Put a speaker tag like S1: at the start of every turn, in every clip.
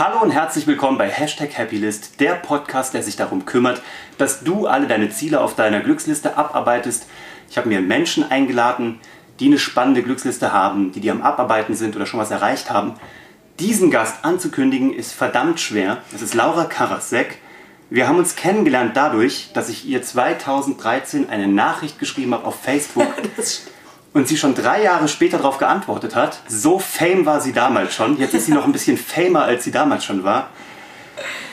S1: Hallo und herzlich willkommen bei Hashtag Happylist, der Podcast, der sich darum kümmert, dass du alle deine Ziele auf deiner Glücksliste abarbeitest. Ich habe mir Menschen eingeladen, die eine spannende Glücksliste haben, die die am Abarbeiten sind oder schon was erreicht haben. Diesen Gast anzukündigen ist verdammt schwer. Das ist Laura Karasek. Wir haben uns kennengelernt dadurch, dass ich ihr 2013 eine Nachricht geschrieben habe auf Facebook und sie schon drei Jahre später darauf geantwortet hat. So fame war sie damals schon. Jetzt ist sie noch ein bisschen famer, als sie damals schon war.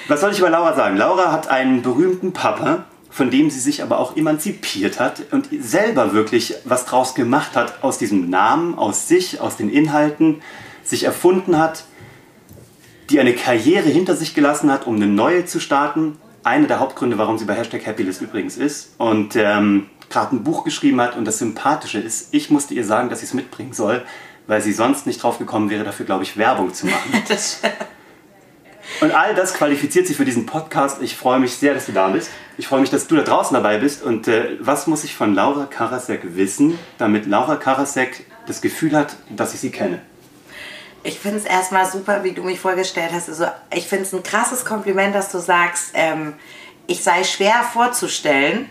S1: Was soll ich über Laura sagen? Laura hat einen berühmten Papa, von dem sie sich aber auch emanzipiert hat und selber wirklich was draus gemacht hat aus diesem Namen, aus sich, aus den Inhalten, sich erfunden hat, die eine Karriere hinter sich gelassen hat, um eine neue zu starten. Eine der Hauptgründe, warum sie bei Hashtag Happylist übrigens ist. Und ähm, gerade ein Buch geschrieben hat und das Sympathische ist, ich musste ihr sagen, dass sie es mitbringen soll, weil sie sonst nicht drauf gekommen wäre, dafür, glaube ich, Werbung zu machen. und all das qualifiziert sie für diesen Podcast. Ich freue mich sehr, dass du da bist. Ich freue mich, dass du da draußen dabei bist. Und äh, was muss ich von Laura Karasek wissen, damit Laura Karasek das Gefühl hat, dass ich sie kenne?
S2: Ich finde es erstmal super, wie du mich vorgestellt hast. Also, ich finde es ein krasses Kompliment, dass du sagst, ähm, ich sei schwer vorzustellen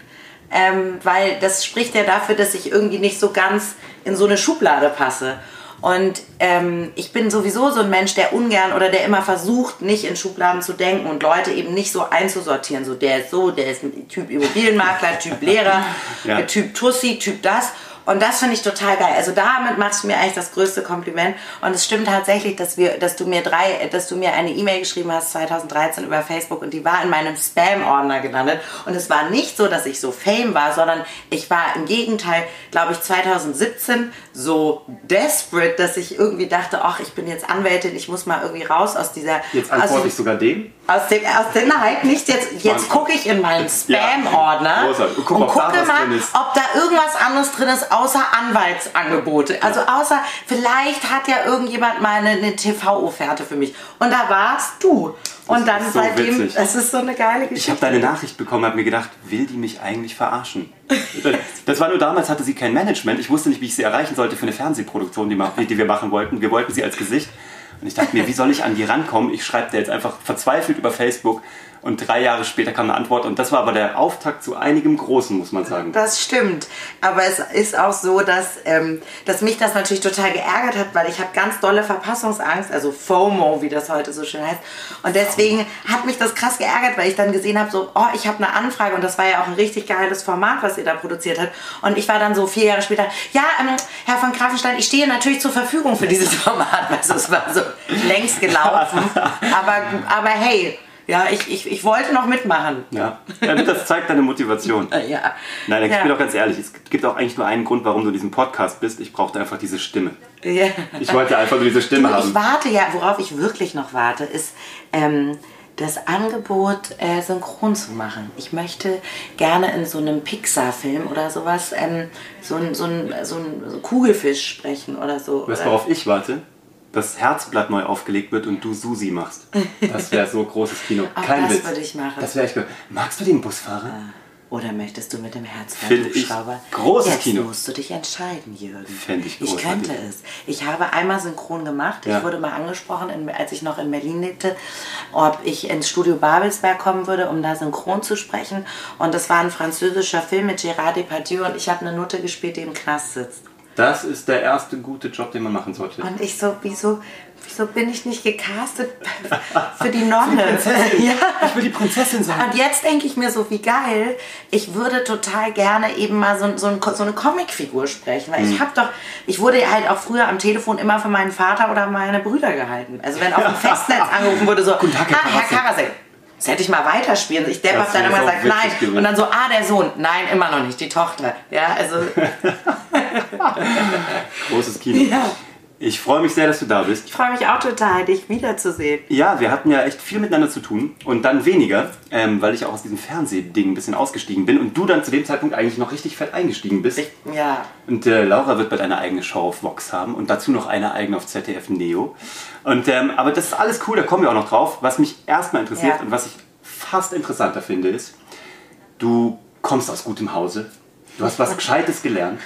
S2: ähm, weil das spricht ja dafür, dass ich irgendwie nicht so ganz in so eine Schublade passe. Und ähm, ich bin sowieso so ein Mensch, der ungern oder der immer versucht, nicht in Schubladen zu denken und Leute eben nicht so einzusortieren. So, der ist so, der ist ein Typ Immobilienmakler, Typ Lehrer, ja. Typ Tussi, Typ das. Und das finde ich total geil. Also damit machst du mir eigentlich das größte Kompliment. Und es stimmt tatsächlich, dass wir, dass du mir drei, dass du mir eine E-Mail geschrieben hast 2013 über Facebook und die war in meinem Spam-Ordner gelandet. Und es war nicht so, dass ich so Fame war, sondern ich war im Gegenteil, glaube ich, 2017 so desperate, dass ich irgendwie dachte, ach, ich bin jetzt Anwältin, ich muss mal irgendwie raus aus dieser.
S1: Jetzt antworte aus, ich sogar dem.
S2: Aus dem, aus dem, nein, nicht jetzt. Jetzt gucke ich in meinen Spam-Ordner ja, und gucke mal, ob da irgendwas anderes drin ist außer Anwaltsangebote. Also außer, vielleicht hat ja irgendjemand mal eine, eine TV-Offerte für mich. Und da warst du. Und das dann so seitdem, witzig. das ist so eine geile Geschichte.
S1: Ich habe deine Nachricht bekommen, habe mir gedacht, will die mich eigentlich verarschen? das war nur damals, hatte sie kein Management. Ich wusste nicht, wie ich sie erreichen sollte für eine Fernsehproduktion, die, die wir machen wollten. Wir wollten sie als Gesicht. Und ich dachte mir, wie soll ich an die rankommen? Ich schreibe dir jetzt einfach verzweifelt über Facebook und drei Jahre später kam eine Antwort und das war aber der Auftakt zu einigem Großen, muss man sagen.
S2: Das stimmt. Aber es ist auch so, dass, ähm, dass mich das natürlich total geärgert hat, weil ich habe ganz dolle Verpassungsangst, also FOMO, wie das heute so schön heißt. Und deswegen hat mich das krass geärgert, weil ich dann gesehen habe, so, oh, ich habe eine Anfrage und das war ja auch ein richtig geiles Format, was ihr da produziert habt. Und ich war dann so vier Jahre später, ja, ähm, Herr von Grafenstein, ich stehe natürlich zur Verfügung für dieses Format. Also es war so längst gelaufen. aber, aber hey, ja, ich, ich, ich wollte noch mitmachen.
S1: Ja, das zeigt deine Motivation.
S2: ja.
S1: Nein, ich
S2: ja.
S1: bin doch ganz ehrlich, es gibt auch eigentlich nur einen Grund, warum du diesen Podcast bist. Ich brauchte einfach diese Stimme. Ja. Ich wollte einfach nur diese Stimme
S2: du,
S1: haben.
S2: Ich warte ja, worauf ich wirklich noch warte, ist ähm, das Angebot, äh, synchron zu machen. Ich möchte gerne in so einem Pixar-Film oder sowas ähm, so ein, so ein, so ein Kugelfisch sprechen oder so.
S1: Weißt du, worauf ich warte? Das Herzblatt neu aufgelegt wird und du Susi machst. Das wäre so großes Kino. Kein
S2: das
S1: Witz.
S2: würde ich machen.
S1: Das wäre echt. Magst du den Busfahrer?
S2: Ah. Oder möchtest du mit dem Herzblatt-Hubschrauber?
S1: Großes
S2: Jetzt
S1: Kino.
S2: musst du dich entscheiden, Jürgen.
S1: Fände ich
S2: großartig. Ich könnte es. Ich habe einmal synchron gemacht. Ja. Ich wurde mal angesprochen, als ich noch in Berlin lebte, ob ich ins Studio Babelsberg kommen würde, um da synchron zu sprechen. Und das war ein französischer Film mit Gérard Depardieu und ich habe eine Nutte gespielt, die im Knast sitzt.
S1: Das ist der erste gute Job, den man machen sollte.
S2: Und ich so, wieso, wieso bin ich nicht gecastet für die Nonne?
S1: Für die ja. Ich will die Prinzessin sein.
S2: Und jetzt denke ich mir so, wie geil, ich würde total gerne eben mal so, so, ein, so eine Comicfigur sprechen. Weil mhm. ich habe doch, ich wurde halt auch früher am Telefon immer für meinen Vater oder meine Brüder gehalten. Also wenn auf dem Festnetz angerufen wurde, so,
S1: Guten Tag, Herr
S2: ah, Herr Karasek. Das hätte ich mal weiterspielen. Ich Depp habe dann immer gesagt, nein. Gewesen. Und dann so, ah, der Sohn. Nein, immer noch nicht, die Tochter. Ja, also.
S1: Großes Kino. Ja. Ich freue mich sehr, dass du da bist.
S2: Ich freue mich auch total, dich wiederzusehen.
S1: Ja, wir hatten ja echt viel miteinander zu tun und dann weniger, ähm, weil ich auch aus diesem Fernsehding ein bisschen ausgestiegen bin und du dann zu dem Zeitpunkt eigentlich noch richtig fett eingestiegen bist. Ich,
S2: ja.
S1: Und äh, Laura wird bald eine eigene Show auf Vox haben und dazu noch eine eigene auf ZDF Neo. Und, ähm, aber das ist alles cool, da kommen wir auch noch drauf. Was mich erstmal interessiert ja. und was ich fast interessanter finde, ist, du kommst aus gutem Hause, du hast was Gescheites gelernt,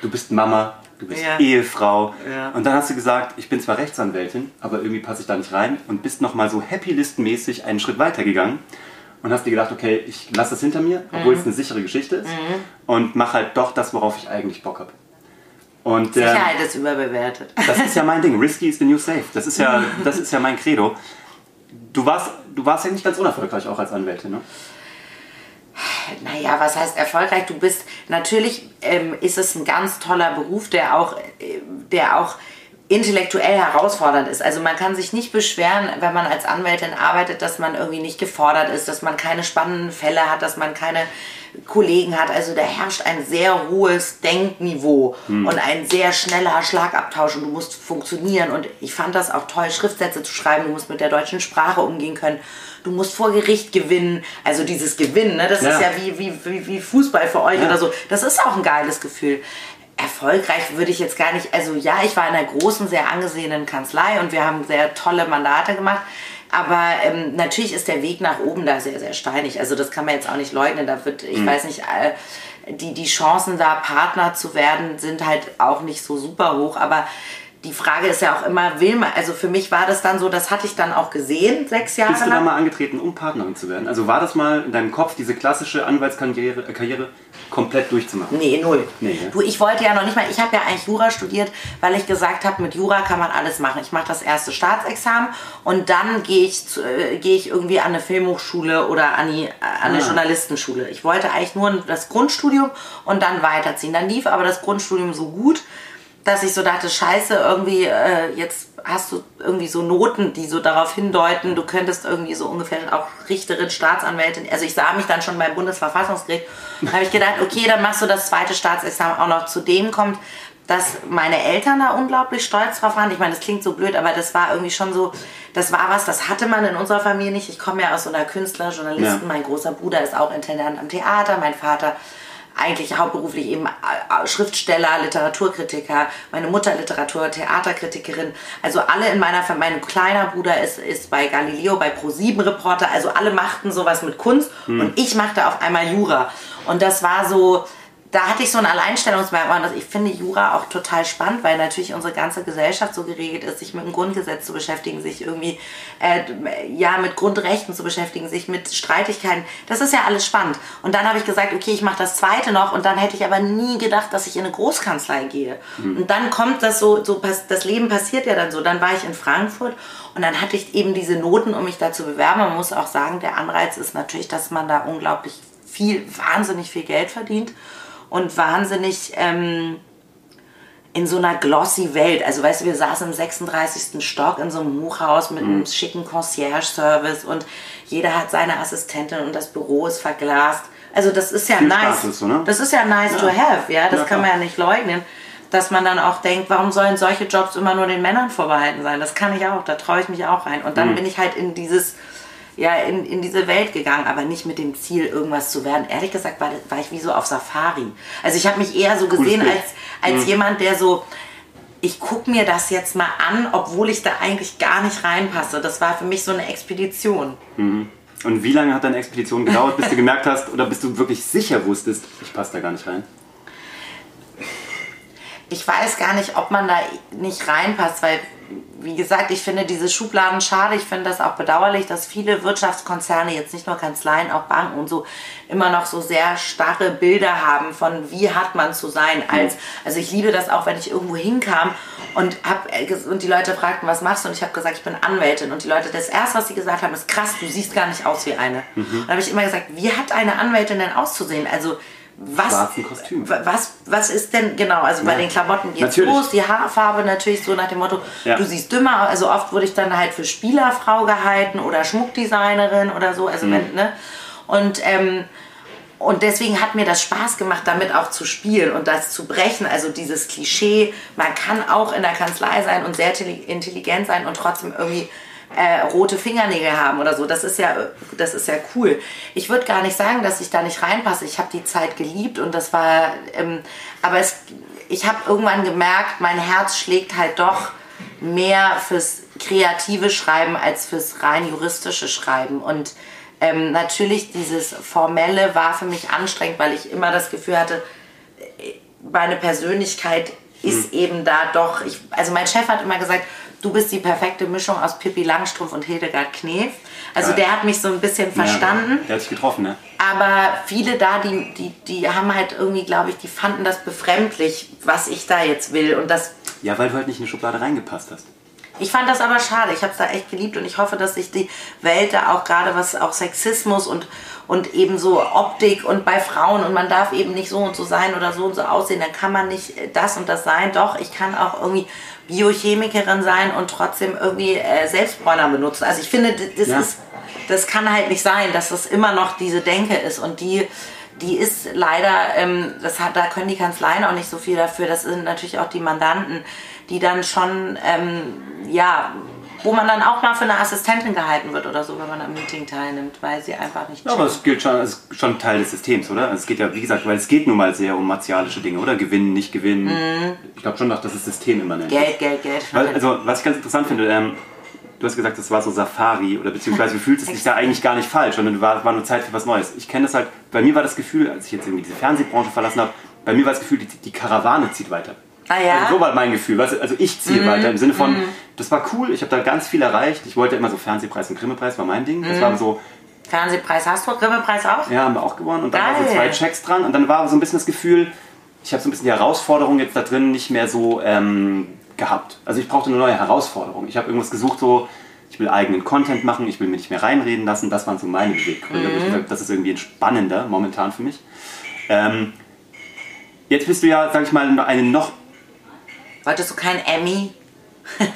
S1: du bist Mama, du bist
S2: Ja.
S1: Ehefrau.
S2: Ja.
S1: Und dann hast du gesagt, ich bin zwar Rechtsanwältin, aber irgendwie passe ich da nicht rein und bist nochmal so Happy List-mäßig einen Schritt weiter gegangen und hast dir gedacht, okay, ich lasse das hinter mir, obwohl
S2: Mhm.
S1: es eine sichere Geschichte ist und mache halt doch das, worauf ich eigentlich Bock habe. Und
S2: Sicherheit ist überbewertet.
S1: das ist ja mein Ding. Risky is the new safe. Das ist ja, das ist ja mein Credo. Du warst, du warst ja nicht ganz unerfolgreich auch als Anwältin, ne?
S2: Naja, was heißt erfolgreich? Du bist, natürlich ähm, ist es ein ganz toller Beruf, der auch, äh, der auch intellektuell herausfordernd ist. Also man kann sich nicht beschweren, wenn man als Anwältin arbeitet, dass man irgendwie nicht gefordert ist, dass man keine spannenden Fälle hat, dass man keine Kollegen hat. Also da herrscht ein sehr hohes Denkniveau und ein sehr schneller Schlagabtausch und du musst funktionieren. Und ich fand das auch toll, Schriftsätze zu schreiben. Du musst mit der deutschen Sprache umgehen können. Du musst vor Gericht gewinnen. Also dieses Gewinnen, ne? das
S1: Ja.
S2: ist ja wie, wie, wie, wie Fußball für euch
S1: Ja.
S2: oder so. Das ist auch ein geiles Gefühl. Erfolgreich würde ich jetzt gar nicht, also ja, ich war in einer großen, sehr angesehenen Kanzlei und wir haben sehr tolle Mandate gemacht. Aber ähm, natürlich ist der Weg nach oben da sehr, sehr steinig. Also das kann man jetzt auch nicht leugnen. Da wird, ich weiß nicht, äh, die, die Chancen da Partner zu werden, sind halt auch nicht so super hoch. Aber die Frage ist ja auch immer, will man, also für mich war das dann so, das hatte ich dann auch gesehen, sechs Jahre
S1: Bist du da
S2: lang.
S1: mal angetreten, um Partnerin zu werden? Also war das mal in deinem Kopf, diese klassische Anwaltskarriere äh, Karriere komplett durchzumachen?
S2: Nee, null.
S1: Nee, ne?
S2: Du, ich wollte ja noch nicht mal, ich habe ja eigentlich Jura studiert, weil ich gesagt habe, mit Jura kann man alles machen. Ich mache das erste Staatsexamen und dann gehe ich, äh, gehe ich irgendwie an eine Filmhochschule oder an, die, äh, an eine
S1: Ah.
S2: Journalistenschule. Ich wollte eigentlich nur das Grundstudium und dann weiterziehen. Dann lief aber das Grundstudium so gut, dass ich so dachte, scheiße, irgendwie, äh, jetzt hast du irgendwie so Noten, die so darauf hindeuten, du könntest irgendwie so ungefähr auch Richterin, Staatsanwältin, also ich sah mich dann schon beim Bundesverfassungsgericht, da habe ich gedacht, okay, dann machst du das zweite Staatsexamen auch noch. Zu dem kommt, dass meine Eltern da unglaublich stolz drauf waren. Ich meine, das klingt so blöd, aber das war irgendwie schon so, das war was, das hatte man in unserer Familie nicht. Ich komme ja aus so einer Künstler-, Journalisten,
S1: Ja.
S2: mein großer Bruder ist auch Intendant am Theater, mein Vater eigentlich hauptberuflich eben äh, äh, Schriftsteller, Literaturkritiker, meine Mutter Literatur, Theaterkritikerin. Also alle in meiner Familie, mein kleiner Bruder ist, ist bei Galileo, bei Pro7 Reporter. Also alle machten sowas mit Kunst und ich machte auf einmal Jura. Und das war so, da hatte ich so ein Alleinstellungsmerkmal. Und ich finde Jura auch total spannend, weil natürlich unsere ganze Gesellschaft so geregelt ist, sich mit dem Grundgesetz zu beschäftigen, sich irgendwie äh, ja mit Grundrechten zu beschäftigen, sich mit Streitigkeiten. Das ist ja alles spannend. Und dann habe ich gesagt, okay, ich mache das zweite noch. Und dann hätte ich aber nie gedacht, dass ich in eine Großkanzlei gehe. Und dann kommt das so, so das Leben passiert ja dann so. Dann war ich in Frankfurt und dann hatte ich eben diese Noten, um mich da zu bewerben. Man muss auch sagen, der Anreiz ist natürlich, dass man da unglaublich viel, wahnsinnig viel Geld verdient und wahnsinnig ähm, in so einer glossy Welt. Also weißt du, wir saßen im 36. Stock in so einem Hochhaus mit einem schicken Concierge-Service und jeder hat seine Assistentin und das Büro ist verglast. Also das ist ja
S1: Viel
S2: nice.
S1: So, ne?
S2: Das ist ja nice
S1: Ja.
S2: to have, ja. Das
S1: Ja,
S2: kann man ja nicht leugnen. Dass man dann auch denkt, warum sollen solche Jobs immer nur den Männern vorbehalten sein? Das kann ich auch, da traue ich mich auch rein. Und dann
S1: Mhm.
S2: bin ich halt in dieses ja, in, in diese Welt gegangen, aber nicht mit dem Ziel, irgendwas zu werden. Ehrlich gesagt war, war ich wie so auf Safari. Also ich habe mich eher so gesehen als, als jemand, der so, ich gucke mir das jetzt mal an, obwohl ich da eigentlich gar nicht reinpasse. Das war für mich so eine Expedition.
S1: Und wie lange hat deine Expedition gedauert, bis du gemerkt hast oder bis du wirklich sicher wusstest, ich passe da gar nicht rein?
S2: Ich weiß gar nicht, ob man da nicht reinpasst, weil, wie gesagt, ich finde diese Schubladen schade. Ich finde das auch bedauerlich, dass viele Wirtschaftskonzerne, jetzt nicht nur Kanzleien, auch Banken und so, immer noch so sehr starre Bilder haben von, wie hat man zu sein. Als, also ich liebe das auch, wenn ich irgendwo hinkam und, hab, und die Leute fragten, was machst du? Und ich habe gesagt, ich bin Anwältin. Und die Leute, das Erste, was sie gesagt haben, ist krass, du siehst gar nicht aus wie eine. Und da habe ich immer gesagt, wie hat eine Anwältin denn auszusehen? Also was,
S1: Schwarzen Kostüm.
S2: was, was ist denn, genau, also bei
S1: Ja.
S2: den Klamotten geht's
S1: Natürlich.
S2: los, die Haarfarbe natürlich so nach dem Motto,
S1: Ja.
S2: du siehst dümmer, also oft wurde ich dann halt für Spielerfrau gehalten oder Schmuckdesignerin oder so, also wenn, ne, und, ähm, und deswegen hat mir das Spaß gemacht, damit auch zu spielen und das zu brechen. Also dieses Klischee, man kann auch in der Kanzlei sein und sehr telli- intelligent sein und trotzdem irgendwie äh, rote Fingernägel haben oder so. Das ist ja, das ist ja cool. Ich würde gar nicht sagen, dass ich da nicht reinpasse. Ich habe die Zeit geliebt und das war, ähm, aber es, ich habe irgendwann gemerkt, mein Herz schlägt halt doch mehr fürs kreative Schreiben als fürs rein juristische Schreiben. Und ähm, natürlich dieses Formelle war für mich anstrengend, weil ich immer das Gefühl hatte, meine Persönlichkeit ist eben da doch, ich, also mein Chef hat immer gesagt, du bist die perfekte Mischung aus Pippi Langstrumpf und Hildegard Knef. Also
S1: Geil.
S2: der hat mich so ein bisschen verstanden.
S1: Ja, der hat sich getroffen, ne?
S2: Aber viele da, die, die, die haben halt irgendwie, glaube ich, die fanden das befremdlich, was ich da jetzt will. Und das,
S1: Ja, weil du halt nicht in eine Schublade reingepasst hast.
S2: ich fand das aber schade. Ich habe es da echt geliebt und ich hoffe, dass sich die Welt da auch gerade was auch Sexismus und, und eben so Optik und bei Frauen und man darf eben nicht so und so sein oder so und so aussehen, dann kann man nicht das und das sein. Doch, ich kann auch irgendwie Biochemikerin sein und trotzdem irgendwie äh, Selbstbräuner benutzen. Also ich finde, das
S1: Ja.
S2: ist, das kann halt nicht sein, dass das immer noch diese Denke ist und die die ist leider, ähm, das hat, da können die Kanzleien auch nicht so viel dafür. Das sind natürlich auch die Mandanten, die dann schon, ähm, ja, wo man dann auch mal für eine Assistentin gehalten wird oder so, wenn man am Meeting teilnimmt, weil sie einfach nicht
S1: Ja, aber es gilt schon, ist schon Teil des Systems, oder? Es geht ja, wie gesagt, weil es geht nun mal sehr um martialische Dinge, oder? Gewinnen, nicht gewinnen. Ich glaube schon, dass das System immer nennt.
S2: Geld, Geld, Geld.
S1: Weil, also, was ich ganz interessant finde, ähm, du hast gesagt, das war so Safari oder beziehungsweise du fühlst es dich da eigentlich gar nicht falsch, sondern war, war nur Zeit für was Neues. Ich kenne das halt, bei mir war das Gefühl, als ich jetzt irgendwie diese Fernsehbranche verlassen habe, bei mir war das Gefühl, die, die Karawane zieht weiter.
S2: Ah ja?
S1: Also so war mein Gefühl. Weißt du, also ich ziehe
S2: Mhm.
S1: weiter im Sinne von, das war cool, ich habe da ganz viel erreicht. Ich wollte immer so Fernsehpreis und Grimme-Preis war mein Ding.
S2: Mhm.
S1: Das war so,
S2: Fernsehpreis hast du, Grimme-Preis auch?
S1: ja, haben wir auch gewonnen und dann waren so zwei Checks dran und dann war so ein bisschen das Gefühl, ich habe so ein bisschen die Herausforderung jetzt da drin nicht mehr so ähm, gehabt. Also ich brauchte eine neue Herausforderung. Ich habe irgendwas gesucht, so, ich will eigenen Content machen, ich will mir nicht mehr reinreden lassen. Das waren so meine Beweggründe. Gesagt, Das ist irgendwie entspannender momentan für mich. Ähm, jetzt bist du ja, sag ich mal, eine noch
S2: Wolltest du kein Emmy?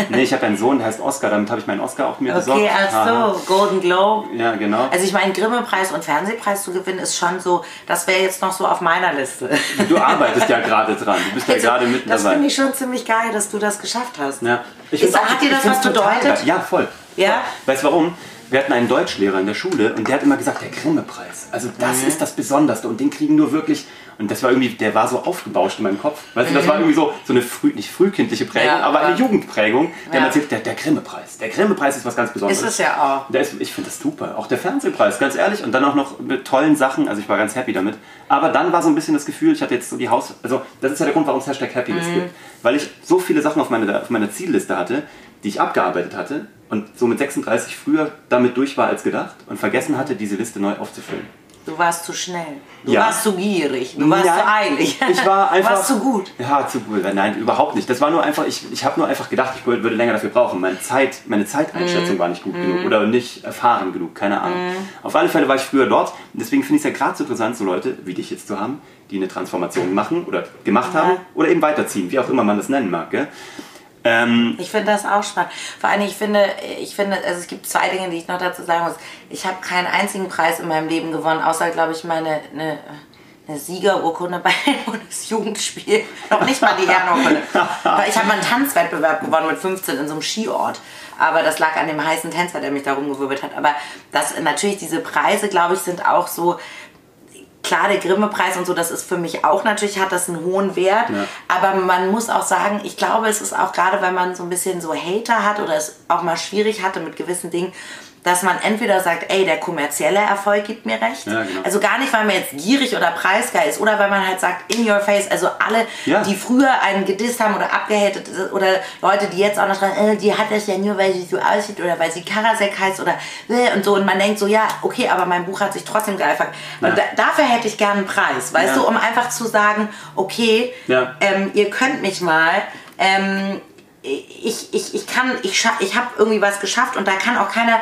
S1: Nee, ich habe einen Sohn, der heißt Oscar, damit habe ich meinen Oscar auch mir besorgt.
S2: Okay, ach
S1: Aha.
S2: so, Golden Globe.
S1: Ja, genau.
S2: Also ich meine, Grimme-Preis und Fernsehpreis zu gewinnen ist schon so, das wäre jetzt noch so auf meiner Liste.
S1: Du arbeitest ja gerade dran. Du bist ja
S2: Also,
S1: gerade mitten
S2: das
S1: dabei.
S2: finde ich schon ziemlich geil, dass du das geschafft hast.
S1: Ja. Ich
S2: Ist,
S1: auch-
S2: hat dir das was bedeutet?
S1: geil. Ja, voll.
S2: Ja?
S1: Weißt du warum? Wir hatten einen Deutschlehrer in der Schule und der hat immer gesagt, der Grimme-Preis. Also das
S2: Mhm.
S1: ist das Besonderste und den kriegen nur wirklich. Und das war irgendwie, der war so aufgebauscht in meinem Kopf. Weißt du, das war irgendwie so, so eine früh, nicht frühkindliche Prägung,
S2: Mhm. Ja,
S1: aber eine. Jugendprägung. Der
S2: Ja.
S1: erzählt, der, der Grimme-Preis. Der Grimme-Preis ist was ganz Besonderes.
S2: Ist es ja auch.
S1: Ist, ich finde das super. Auch der Fernsehpreis, ganz ehrlich. Und dann auch noch mit tollen Sachen. Also ich war ganz happy damit. Aber dann war so ein bisschen das Gefühl, ich hatte jetzt so die Haus... Also das ist ja der Grund, warum es Hashtag Happiness
S2: Mhm.
S1: gibt. Weil ich so viele Sachen auf, meine, auf meiner Zielliste hatte, die ich abgearbeitet hatte und so mit 36 früher damit durch war als gedacht und vergessen hatte, diese Liste neu aufzufüllen.
S2: Du warst zu schnell. Du
S1: Ja.
S2: warst zu gierig. Du warst
S1: Nein,
S2: zu eilig.
S1: Ich war einfach.
S2: Du warst zu gut.
S1: Ja, zu gut. Nein, überhaupt nicht. Das war nur einfach, ich, ich habe nur einfach gedacht, ich würde länger dafür brauchen. Meine, Zeit, meine Zeiteinschätzung
S2: Mhm.
S1: war nicht gut genug oder nicht erfahren genug, keine Ahnung. Auf alle Fälle war ich früher dort. Deswegen finde ich es ja gerade so interessant, so Leute wie dich jetzt zu haben, die eine Transformation machen oder gemacht haben oder eben weiterziehen, wie auch immer man das nennen mag. Gell? Ähm,
S2: Ich finde das auch spannend. Vor allem, ich finde, ich finde, also es gibt zwei Dinge, die ich noch dazu sagen muss. Ich habe keinen einzigen Preis in meinem Leben gewonnen, außer, glaube ich, meine eine, eine Siegerurkunde bei einem Bundesjugendspiel. Noch nicht mal die Ehrenurkunde. Aber ich habe mal einen Tanzwettbewerb gewonnen mit 15 in so einem Skiort. Aber das lag an dem heißen Tänzer, der mich da rumgewirbelt hat. Aber das natürlich diese Preise, glaube ich, sind auch so klar, der Grimme-Preis und so, das ist für mich auch natürlich, hat das einen hohen Wert.
S1: Ja.
S2: Aber man muss auch sagen, ich glaube, es ist auch gerade, wenn man so ein bisschen so Hater hat oder es auch mal schwierig hatte mit gewissen Dingen, dass man entweder sagt, ey, der kommerzielle Erfolg gibt mir recht.
S1: Ja, genau.
S2: Also gar nicht, weil man jetzt gierig oder preisgeil ist oder weil man halt sagt, in your face, also alle,
S1: Ja.
S2: die früher einen gedisst haben oder abgehatet oder Leute, die jetzt auch noch schreiben, äh, die hat das ja nur, weil sie so aussieht oder weil sie Karasek heißt oder äh, und so. Und man denkt so, ja, okay, aber mein Buch hat sich trotzdem geil verkauft. Und da, dafür hätte ich gerne einen Preis, weißt
S1: Ja.
S2: du, um einfach zu sagen, okay,
S1: Ja.
S2: ähm, ihr könnt mich mal. Ähm, ich, ich, ich kann, ich, ich habe irgendwie was geschafft und da kann auch keiner,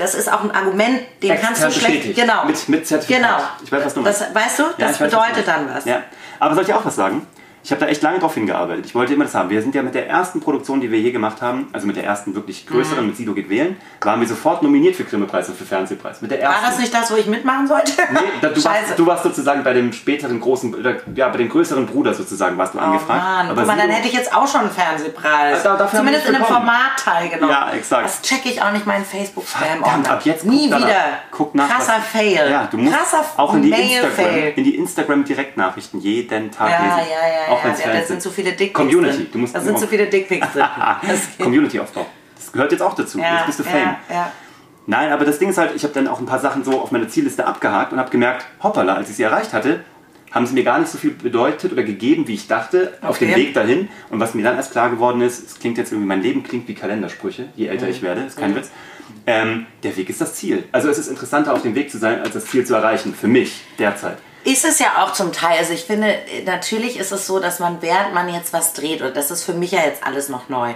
S2: das ist auch ein Argument, den kannst du schlecht,
S1: bestätigt.
S2: genau.
S1: Mit- mit Zertifikat.
S2: Genau.
S1: Ich weiß, was du meinst.
S2: Das, weißt du,
S1: Ja,
S2: das
S1: weiß,
S2: bedeutet
S1: meinst.
S2: dann was.
S1: Ja. Aber soll ich auch was sagen? Ich habe da echt lange drauf hingearbeitet. Ich wollte immer das haben. Wir sind ja mit der ersten Produktion, die wir je gemacht haben, also mit der ersten wirklich größeren,
S2: Mhm.
S1: mit Sido geht wählen, waren wir sofort nominiert für Grimme-Preis und für Fernsehpreis. Mit der ersten.
S2: War das nicht das, wo ich mitmachen sollte?
S1: Nee, da, du, warst, du warst sozusagen bei dem späteren großen, ja, bei dem größeren Bruder sozusagen warst du
S2: Oh
S1: angefragt.
S2: Mann,
S1: Aber
S2: guck mal, dann
S1: Sido-
S2: hätte ich jetzt auch schon einen Fernsehpreis.
S1: Da- dafür haben
S2: Zumindest in einem. Format teilgenommen.
S1: Ja, exakt.
S2: Das checke ich auch nicht meinen Facebook-Spam.
S1: Verdammt, ab jetzt
S2: Nie wieder.
S1: Guck nach,
S2: Krasser
S1: was-
S2: Fail.
S1: Ja, du musst
S2: Krasser
S1: auch in die. Instagram, in die Instagram Direktnachrichten jeden Tag
S2: Ja,
S1: lesen.
S2: ja, ja,
S1: auch
S2: ja.
S1: wenn's
S2: ja da sind zu viele Dickpics
S1: Community,
S2: drin.
S1: du musst
S2: da sind zu viele Dickpics drin.
S1: Community-Aufbau. Das gehört jetzt auch dazu.
S2: Ja,
S1: jetzt bist du Fame.
S2: Ja.
S1: Nein, aber das Ding ist halt, ich habe dann auch ein paar Sachen so auf meine Zielliste abgehakt und habe gemerkt, hoppala, als ich sie erreicht hatte, haben sie mir gar nicht so viel bedeutet oder gegeben, wie ich dachte, auf dem
S2: Okay.
S1: Weg dahin. Und was mir dann erst klar geworden ist, es klingt jetzt irgendwie, mein Leben klingt wie Kalendersprüche, je älter ich werde, ist kein Witz. Ähm, der Weg ist das Ziel. Also es ist interessanter, auf dem Weg zu sein, als das Ziel zu erreichen. Für mich derzeit.
S2: Ist es ja auch zum Teil. Also ich finde, natürlich ist es so, dass man, während man jetzt was dreht, und das ist für mich ja jetzt alles noch neu.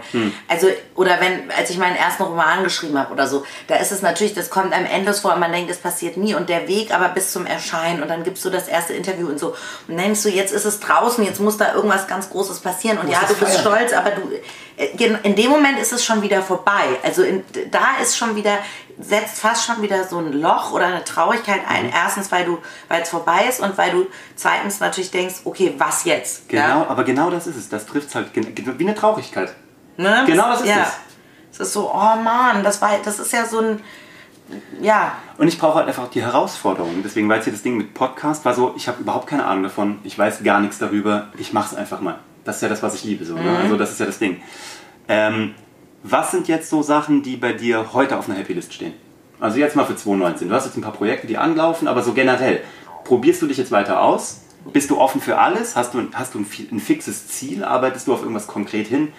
S2: Also, oder wenn, als ich meinen ersten Roman geschrieben habe oder so, da ist es natürlich, das kommt einem endlos vor und man denkt, es passiert nie. Und der Weg aber bis zum Erscheinen und dann gibst du das erste Interview und so. Und denkst du, jetzt ist es draußen, jetzt muss da irgendwas ganz Großes passieren. Und ja, du bist stolz, aber du, äh, in dem Moment ist es schon wieder vorbei. Also in, da ist schon wieder, setzt fast schon wieder so ein Loch oder eine Traurigkeit ein. Erstens, weil du, weil es vorbei ist und weil du zweitens natürlich denkst, okay, was jetzt?
S1: Genau,
S2: Ja?
S1: aber genau das ist es. Das trifft es halt wie eine Traurigkeit.
S2: Ne?
S1: Genau das ist
S2: ja.
S1: es.
S2: Es ist so, oh Mann, das war, das ist ja so ein, ja,
S1: Und ich brauche halt einfach die Herausforderung. Deswegen war jetzt hier das Ding mit Podcast, war so, ich habe überhaupt keine Ahnung davon, ich weiß gar nichts darüber, ich mache es einfach mal. Das ist ja das, was ich liebe. So, ne? Also das ist ja das Ding. Ähm, was sind jetzt so Sachen, die bei dir heute auf einer Happy List stehen? Also jetzt mal für 2019. Du hast jetzt ein paar Projekte, die anlaufen, aber so generell. Probierst du dich jetzt weiter aus? Bist du offen für alles? Hast du, hast du ein, ein fixes Ziel? Arbeitest du auf irgendwas konkret hin?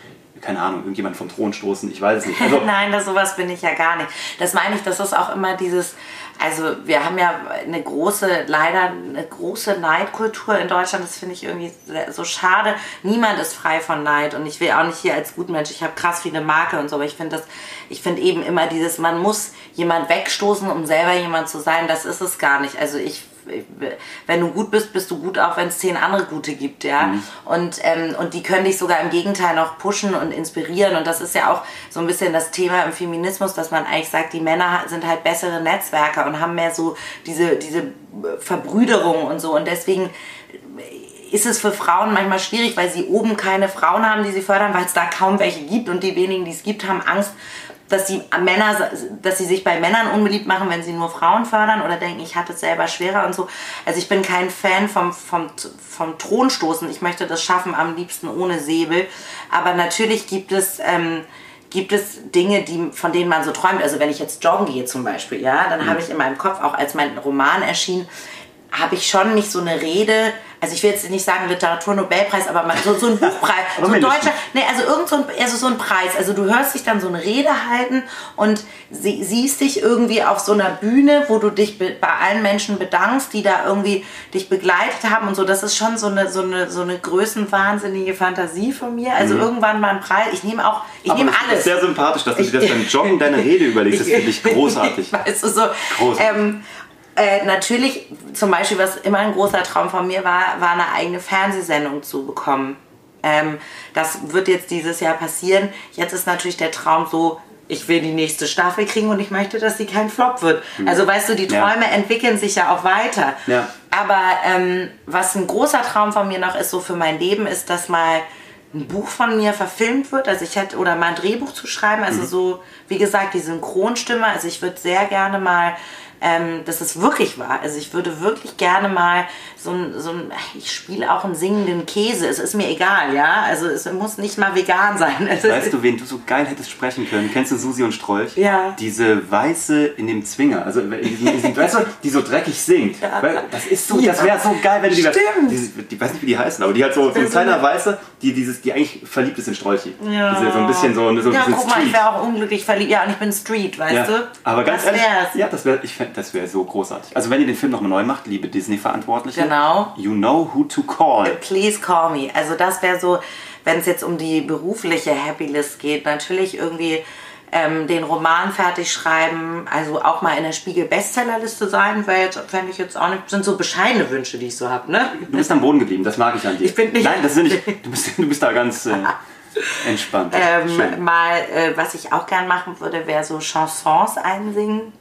S1: Keine Ahnung, irgendjemand vom Thron stoßen? Ich weiß es nicht. Also,
S2: Nein, das, sowas bin ich ja gar nicht. Das meine ich, das ist auch immer dieses, also wir haben ja eine große, leider eine große Neidkultur in Deutschland, das finde ich irgendwie so schade. Niemand ist frei von Neid und ich will auch nicht hier als Gutmensch, ich habe krass viele Marke und so, aber ich finde das, ich finde eben immer dieses, man muss jemand wegstoßen, um selber jemand zu sein, das ist es gar nicht. Also ich wenn du gut bist, bist du gut, auch wenn es zehn andere gute gibt, ja. Und, ähm, und die können dich sogar im Gegenteil noch pushen und inspirieren. Und das ist ja auch so ein bisschen das Thema im Feminismus, dass man eigentlich sagt, die Männer sind halt bessere Netzwerker und haben mehr so diese, diese Verbrüderung und so. Und deswegen ist es für Frauen manchmal schwierig, weil sie oben keine Frauen haben, die sie fördern, weil es da kaum welche gibt und die wenigen, die es gibt, haben Angst, dass die Männer, dass sie sich bei Männern unbeliebt machen, wenn sie nur Frauen fördern oder denken, ich hatte es selber schwerer und so. Also ich bin kein Fan vom, vom, vom Thronstoßen. Ich möchte das schaffen, am liebsten ohne Säbel. Aber natürlich gibt es, ähm, gibt es Dinge, die, von denen man so träumt. Also wenn ich jetzt joggen gehe zum Beispiel, ja, dann habe ich in meinem Kopf, auch als mein Roman erschien, habe ich schon mich so eine Rede, also ich will jetzt nicht sagen Literaturnobelpreis, aber so, so ein Buchpreis, so ein deutscher, nee, also irgend so ein, also so ein Preis. Also du hörst dich dann so eine Rede halten und sie, siehst dich irgendwie auf so einer Bühne, wo du dich be, bei allen Menschen bedankst, die da irgendwie dich begleitet haben und so. Das ist schon so eine, so eine, so eine größenwahnsinnige Fantasie von mir. Also irgendwann mal ein Preis. Ich nehme auch, ich
S1: Mhm.
S2: nehme
S1: das ist
S2: alles.
S1: sehr sympathisch, dass du dir das beim Joggen deine Rede überlegst. Das finde ich großartig.
S2: Weißt du, so,
S1: Großartig.
S2: ähm, äh, natürlich, zum Beispiel, was immer ein großer Traum von mir war, war eine eigene Fernsehsendung zu bekommen. Ähm, das wird jetzt dieses Jahr passieren. Jetzt ist natürlich der Traum so, ich will die nächste Staffel kriegen und ich möchte, dass sie kein Flop wird. Also weißt du, die
S1: Ja.
S2: Träume entwickeln sich ja auch weiter.
S1: Ja.
S2: Aber ähm, was ein großer Traum von mir noch ist, so für mein Leben, ist, dass mal ein Buch von mir verfilmt wird. Also ich hätte, oder mal ein Drehbuch zu schreiben. Also
S1: Mhm.
S2: so, wie gesagt, die Synchronstimme. Also ich würde sehr gerne mal, ähm, dass es wirklich war. Also ich würde wirklich gerne mal so ein, so ein ich spiele auch einen singenden Käse. Es ist mir egal, ja. Also es muss nicht mal vegan sein. Also
S1: Weißt du, wen du so geil hättest sprechen können? Kennst du Susi und Strolch?
S2: Ja.
S1: Diese Weiße in dem Zwinger, also in diesem, in diesem, weißt du, die so dreckig singt.
S2: Ja.
S1: Das ist so, das wäre so geil, wenn du die.
S2: Stimmt.
S1: Diese, die weiß nicht, wie die heißen, aber die hat so, so ein kleiner
S2: eine-
S1: Weißer, die dieses, die eigentlich verliebt ist in Strolchi.
S2: Ja.
S1: Diese, so ein bisschen so, so ein
S2: ja, guck mal, ich
S1: Street.
S2: wäre auch unglücklich verliebt. Ja, und ich bin Street, weißt
S1: Ja,
S2: du?
S1: aber ganz
S2: das
S1: ehrlich,
S2: wär's.
S1: ja, das wäre, ich das wäre so großartig. Also wenn ihr den Film nochmal neu macht, liebe Disney-Verantwortliche,
S2: Genau.
S1: you know who to call.
S2: Please call me. Also das wäre so, wenn es jetzt um die berufliche Happy List geht, natürlich irgendwie ähm, den Roman fertig schreiben, also auch mal in der Spiegel Bestsellerliste sein, wäre jetzt fände ich jetzt auch nicht, sind so bescheidene Wünsche, die ich so habe, ne?
S1: Du bist am Boden geblieben, das mag ich an dir.
S2: Ich bin nicht-
S1: Nein, das sind nicht. Du bist, du bist da ganz äh, entspannt.
S2: Ähm, mal, äh, was ich auch gern machen würde, wäre so Chansons einsingen.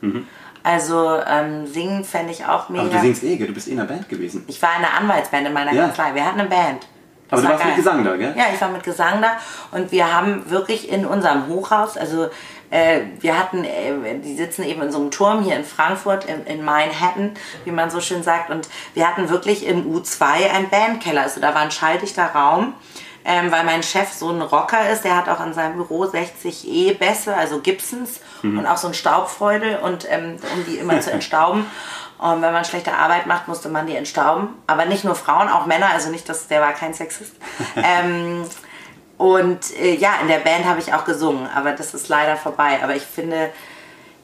S2: Also ähm, singen fände ich auch mega.
S1: Aber du singst eh, du bist eh in einer Band gewesen.
S2: Ich war in einer Anwaltsband in meiner
S1: Ja.
S2: Kanzlei. Wir hatten eine Band.
S1: Aber
S2: Das
S1: du
S2: war
S1: warst mit
S2: geil.
S1: Gesang da, gell?
S2: Ja, ich war mit Gesang da und wir haben wirklich in unserem Hochhaus, also äh, wir hatten, äh, die sitzen eben in so einem Turm hier in Frankfurt, in, in Manhattan, wie man so schön sagt, und wir hatten wirklich im U2 einen Bandkeller, also da war ein schalldichter Raum. Ähm, weil mein Chef so ein Rocker ist, der hat auch in seinem Büro 60 E-Bässe, also Gibsons und auch so ein Staubfeudel und ähm, um die immer zu entstauben. Und wenn man schlechte Arbeit macht, musste man die entstauben. Aber nicht nur Frauen, auch Männer. Also nicht, dass der war kein Sexist. ähm, und äh, ja, in der Band habe ich auch gesungen, aber das ist leider vorbei. Aber ich finde,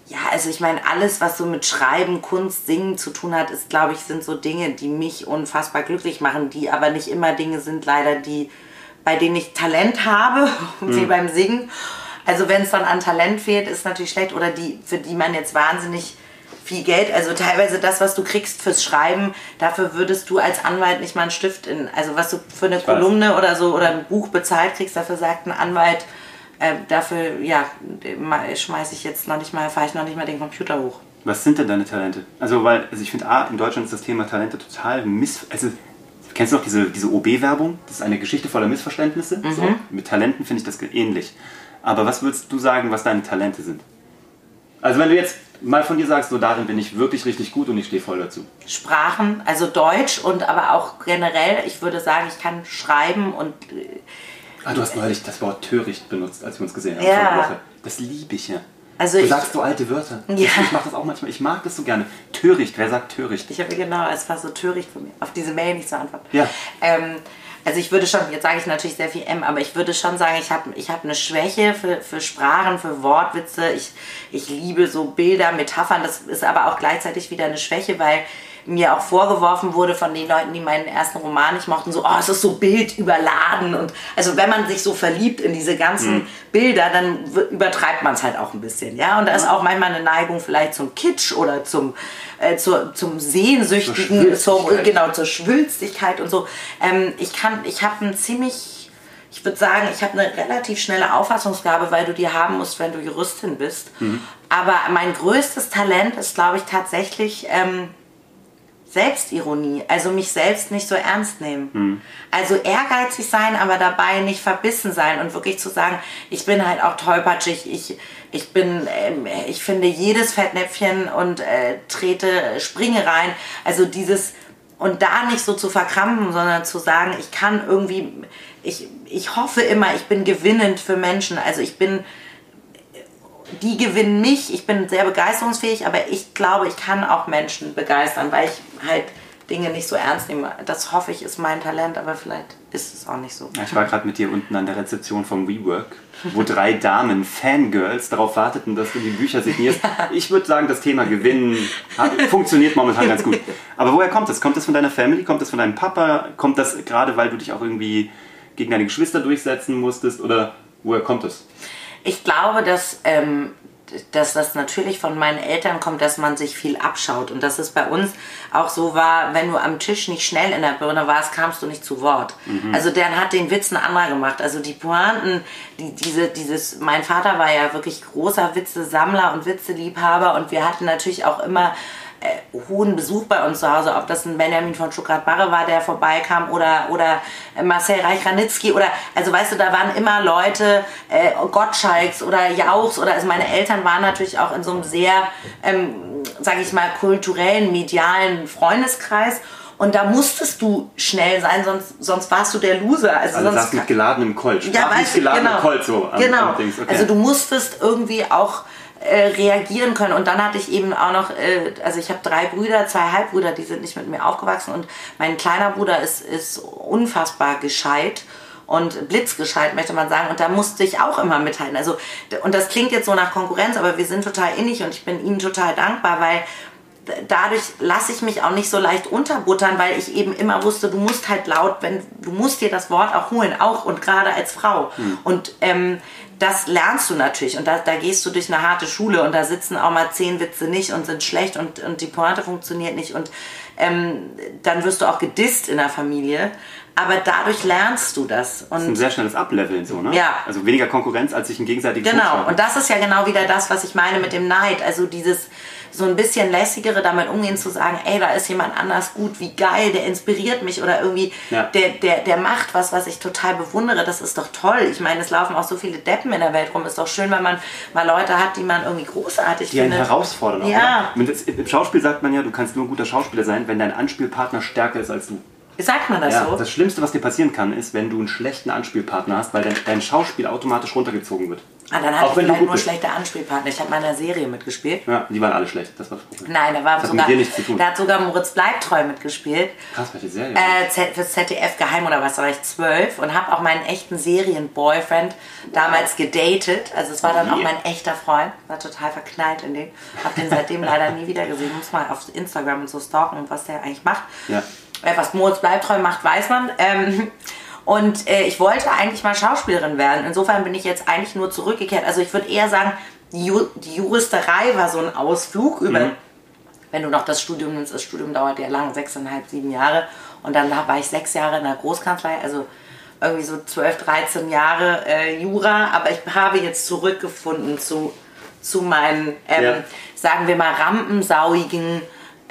S2: ja, also ich meine, alles, was so mit Schreiben, Kunst, Singen zu tun hat, ist, glaube ich, sind so Dinge, die mich unfassbar glücklich machen, die aber nicht immer Dinge sind, leider, die, bei denen ich Talent habe, wie mhm. beim Singen. Also wenn es dann an Talent fehlt, ist natürlich schlecht. Oder die, für die man jetzt wahnsinnig viel Geld, also teilweise das, was du kriegst fürs Schreiben, dafür würdest du als Anwalt nicht mal einen Stift in, also was du für eine ich Kolumne weiß. oder so oder ein Buch bezahlt kriegst, dafür sagt ein Anwalt, äh, dafür, ja, schmeiße ich jetzt noch nicht mal, fahre ich noch nicht mal den Computer hoch.
S1: Was sind denn deine Talente? Also, weil, also ich finde, A, in Deutschland ist das Thema Talente total miss... Also, kennst du noch diese, diese OB-Werbung? Das ist eine Geschichte voller Missverständnisse. Mhm. So, mit Talenten finde ich das ähnlich. Aber was würdest du sagen, was deine Talente sind? Also wenn du jetzt mal von dir sagst, so darin bin ich wirklich richtig gut und ich stehe voll dazu.
S2: Sprachen, also Deutsch und aber auch generell, ich würde sagen, ich kann schreiben und...
S1: Äh, ah, du hast neulich das Wort töricht benutzt, als wir uns gesehen haben. Ja. Das liebe ich ja. Also du ich, sagst so alte Wörter. Ja. Ich mache das auch manchmal. Ich mag das so gerne. Töricht, wer sagt töricht?
S2: Ich habe genau, es war so töricht von mir, auf diese Mail nicht zu antworten. Ja. Ähm, also ich würde schon, jetzt sage ich natürlich sehr viel M, aber ich würde schon sagen, ich habe ich hab eine Schwäche für, für Sprachen, für Wortwitze. Ich, ich liebe so Bilder, Metaphern. Das ist aber auch gleichzeitig wieder eine Schwäche, weil mir auch vorgeworfen wurde von den Leuten, die meinen ersten Roman nicht mochten, so, oh, es ist so bildüberladen. Und also wenn man sich so verliebt in diese ganzen mhm. Bilder, dann übertreibt man es halt auch ein bisschen. Ja? Und da ist auch manchmal eine Neigung vielleicht zum Kitsch oder zum, äh, zur, zum Sehnsüchtigen, zur, genau, zur Schwülstigkeit und so. Ähm, ich kann, ich habe ein ziemlich ich würde sagen, ich habe eine relativ schnelle Auffassungsgabe, weil du die haben musst, wenn du Juristin bist. Mhm. Aber mein größtes Talent ist, glaube ich, tatsächlich ähm, Selbstironie, also mich selbst nicht so ernst nehmen. Mhm. Also ehrgeizig sein, aber dabei nicht verbissen sein und wirklich zu sagen, ich bin halt auch tollpatschig, ich, ich bin, äh, ich finde jedes Fettnäpfchen und äh, trete, springe rein. Also dieses, und da nicht so zu verkrampfen, sondern zu sagen, ich kann irgendwie, ich, ich hoffe immer, ich bin gewinnend für Menschen. Also ich bin die gewinnen mich. Ich bin sehr begeisterungsfähig, aber ich glaube, ich kann auch Menschen begeistern, weil ich halt Dinge nicht so ernst nehme. Das hoffe ich, ist mein Talent, aber vielleicht ist es auch nicht so.
S1: Ich war gerade mit dir unten an der Rezeption vom WeWork, wo drei Damen, Fangirls, darauf warteten, dass du die Bücher signierst. Ich würde sagen, das Thema Gewinnen funktioniert momentan ganz gut. Aber woher kommt das? Kommt das von deiner Family? Kommt das von deinem Papa? Kommt das gerade, weil du dich auch irgendwie gegen deine Geschwister durchsetzen musstest? Oder woher kommt das?
S2: Ich glaube, dass, ähm, dass das natürlich von meinen Eltern kommt, dass man sich viel abschaut. Und dass es bei uns auch so war, wenn du am Tisch nicht schnell in der Birne warst, kamst du nicht zu Wort. Mhm. Also der hat den Witz ein anderer gemacht. Also die Pointen, die, diese, dieses, mein Vater war ja wirklich großer Witzesammler und Witzeliebhaber und wir hatten natürlich auch immer hohen Besuch bei uns zu Hause, ob das ein Benjamin von Stuttgart-Barre war, der vorbeikam oder, oder Marcel Reich-Ranitzky oder, also weißt du, da waren immer Leute, äh, Gottschalks oder Jauchs oder, also meine Eltern waren natürlich auch in so einem sehr, ähm, sage ich mal, kulturellen, medialen Freundeskreis und da musstest du schnell sein, sonst, sonst warst du der Loser.
S1: Also, also
S2: sonst
S1: mit geladenem Colt. Ja, weißt, geladenem
S2: genau, Colt so. Am, genau. Am okay. Also du musstest irgendwie auch äh, reagieren können. Und dann hatte ich eben auch noch, äh, also ich habe drei Brüder, zwei Halbbrüder, die sind nicht mit mir aufgewachsen und mein kleiner Bruder ist, ist unfassbar gescheit und blitzgescheit, möchte man sagen. Und da musste ich auch immer mithalten. Also, und das klingt jetzt so nach Konkurrenz, aber wir sind total innig und ich bin ihm total dankbar, weil dadurch lasse ich mich auch nicht so leicht unterbuttern, weil ich eben immer wusste, du musst halt laut, wenn du musst dir das Wort auch holen, auch und gerade als Frau. Mhm. Und ähm, das lernst du natürlich und da, da gehst du durch eine harte Schule und da sitzen auch mal zehn Witze nicht und sind schlecht und, und die Pointe funktioniert nicht und ähm, dann wirst du auch gedisst in der Familie. Aber dadurch lernst du das.
S1: Und das ist ein sehr schnelles Ableveln so, ne? Ja. Also weniger Konkurrenz, als sich ein gegenseitiges
S2: Genau, und das ist ja genau wieder das, was ich meine mit dem Neid. Also dieses so ein bisschen lässigere damit umgehen, zu sagen, ey, da ist jemand anders gut, wie geil, der inspiriert mich oder irgendwie, ja. der, der, der macht was, was ich total bewundere, das ist doch toll. Ich meine, es laufen auch so viele Deppen in der Welt rum. Ist doch schön, wenn man mal Leute hat, die man irgendwie großartig
S1: die findet. Die einen herausfordern. Ja. Im Schauspiel sagt man ja, du kannst nur ein guter Schauspieler sein, wenn dein Anspielpartner stärker ist als du.
S2: Sagt man das ja, so?
S1: Das Schlimmste, was dir passieren kann, ist, wenn du einen schlechten Anspielpartner hast, weil dein, dein Schauspiel automatisch runtergezogen wird.
S2: Ah, dann hatte
S1: Auch
S2: ich
S1: wenn du
S2: vielleicht nur
S1: bist.
S2: schlechte Ansprechpartner. Ich habe mal in einer Serie mitgespielt.
S1: Ja, die waren alle schlecht. Das war das Problem.
S2: Nein, da war
S1: Das hat
S2: sogar,
S1: mit dir nichts zu tun.
S2: da hat sogar Moritz Bleibtreu mitgespielt.
S1: Krass, welche Serie?
S2: Äh, Z- fürs ZDF Geheim oder was, da war ich zwölf und habe auch meinen echten Serienboyfriend damals gedatet. Also es war dann auch mein echter Freund, war total verknallt in den. Hab den seitdem leider nie wieder gesehen. Muss mal auf Instagram und so stalken und was der eigentlich macht.
S1: Ja.
S2: Was Moritz Bleibtreu macht, weiß man. Ähm, und äh, ich wollte eigentlich mal Schauspielerin werden. Insofern bin ich jetzt eigentlich nur zurückgekehrt. Also ich würde eher sagen, die, Ju die Juristerei war so ein Ausflug über wenn du noch das Studium nimmst, das Studium dauert ja lang, sechseinhalb, sieben Jahre. Und dann war ich sechs Jahre in der Großkanzlei, also irgendwie so 12, 13 Jahre äh, Jura. Aber ich habe jetzt zurückgefunden zu, zu meinen, ähm,
S1: Ja.
S2: sagen wir mal, rampensauigen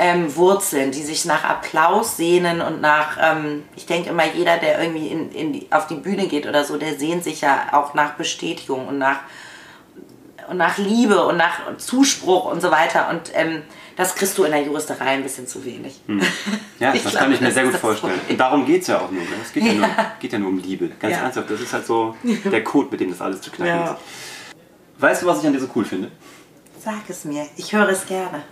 S2: ähm, Wurzeln, die sich nach Applaus sehnen und nach, ähm, ich denke immer, jeder, der irgendwie in, in die, auf die Bühne geht oder so, der sehnt sich ja auch nach Bestätigung und nach und nach Liebe und nach Zuspruch und so weiter. Und ähm, das kriegst du in der Juristerei ein bisschen zu wenig.
S1: Ja,
S2: Ich
S1: das
S2: glaube,
S1: kann ich mir sehr gut vorstellen. Und darum geht es ja auch nur. Ne? Es geht ja, nur,
S2: Ja.
S1: geht ja nur um Liebe. Ganz
S2: Ja.
S1: ernsthaft. Das ist halt so der Code, mit dem das alles zu knacken
S2: Ja.
S1: ist. Weißt du, was ich an dir so cool finde?
S2: Sag es mir, ich höre es gerne.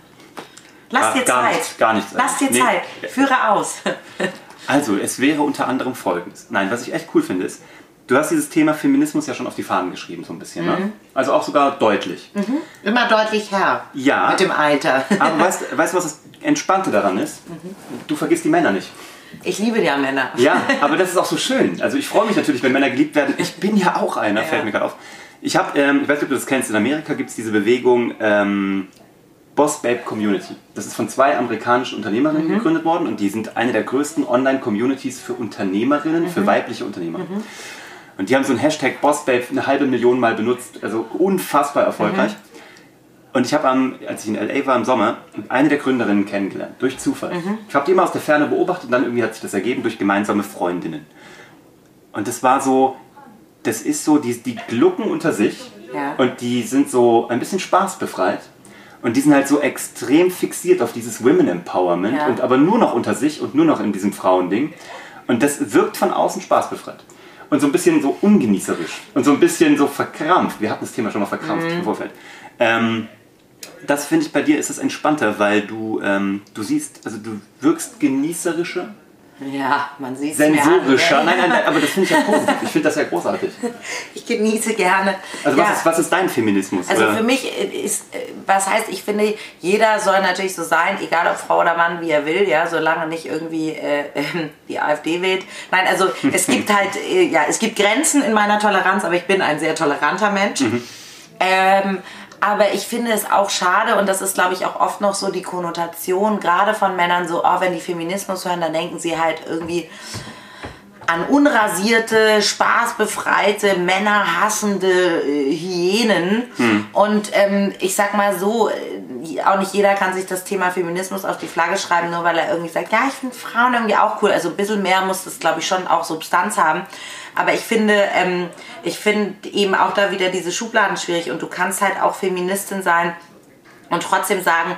S2: Lass dir
S1: gar
S2: Zeit.
S1: nichts, gar nichts.
S2: Lass dir
S1: Nee.
S2: Zeit. Führe aus.
S1: Also, es wäre unter anderem folgendes. Nein, was ich echt cool finde, ist, du hast dieses Thema Feminismus ja schon auf die Fahnen geschrieben, so ein bisschen.
S2: Mhm.
S1: Ne? Also auch sogar deutlich.
S2: Immer deutlich her.
S1: Ja.
S2: Mit dem Alter.
S1: Aber weißt, weißt du, was das Entspannte daran ist? Du vergisst die Männer nicht.
S2: Ich liebe ja Männer.
S1: Ja, aber das ist auch so schön. Also ich freue mich natürlich, wenn Männer geliebt werden. Ich bin ja auch einer, fällt mir gerade auf. Ich habe, ähm, ich weiß nicht, ob du das kennst, in Amerika gibt es diese Bewegung ähm, Boss Babe Community. Das ist von zwei amerikanischen Unternehmerinnen gegründet worden und die sind eine der größten Online-Communities für Unternehmerinnen, für weibliche Unternehmer. Und die haben so einen Hashtag Boss Babe eine halbe Million Mal benutzt, also unfassbar erfolgreich. Und ich habe, als ich in LA war im Sommer, eine der Gründerinnen kennengelernt, durch Zufall. Ich habe die immer aus der Ferne beobachtet und dann irgendwie hat sich das ergeben durch gemeinsame Freundinnen. Und das war so, das ist so, die, die glucken unter sich
S2: Ja.
S1: und die sind so ein bisschen spaßbefreit. Und die sind halt so extrem fixiert auf dieses Women Empowerment
S2: Ja.
S1: und aber nur noch unter sich und nur noch in diesem Frauending. Und das wirkt von außen spaßbefreit. Und so ein bisschen so ungenießerisch und so ein bisschen so verkrampft. Wir hatten das Thema schon mal verkrampft
S2: Mhm.
S1: im Vorfeld. Ähm, das finde ich bei dir ist es entspannter, weil du, ähm, du siehst, also du wirkst genießerischer,
S2: Ja, man sieht es
S1: sensorischer.
S2: an.
S1: Nein, nein, nein, aber das finde ich ja positiv. Ich finde das ja großartig.
S2: Ich genieße gerne.
S1: Also
S2: ja.
S1: was, ist, was ist dein Feminismus?
S2: Also
S1: Oder-
S2: für mich ist, äh, was heißt, ich finde, jeder soll natürlich so sein, egal ob Frau oder Mann, wie er will, ja, solange nicht irgendwie äh, ähm, die AfD wählt. Nein, also es gibt halt, äh, ja, es gibt Grenzen in meiner Toleranz, aber ich bin ein sehr toleranter Mensch. Ähm, aber ich finde es auch schade und das ist, glaube ich, auch oft noch so die Konnotation, gerade von Männern, so, oh, wenn die Feminismus hören, dann denken sie halt irgendwie an unrasierte, spaßbefreite, männerhassende äh, Hyänen. Und ähm, ich sag mal so, äh, auch nicht jeder kann sich das Thema Feminismus auf die Flagge schreiben, nur weil er irgendwie sagt, ja, ich finde Frauen irgendwie auch cool. Also ein bisschen mehr muss das, glaube ich, schon auch Substanz haben. Aber ich finde, ähm, ich finde eben auch da wieder diese Schubladen schwierig und du kannst halt auch Feministin sein und trotzdem sagen,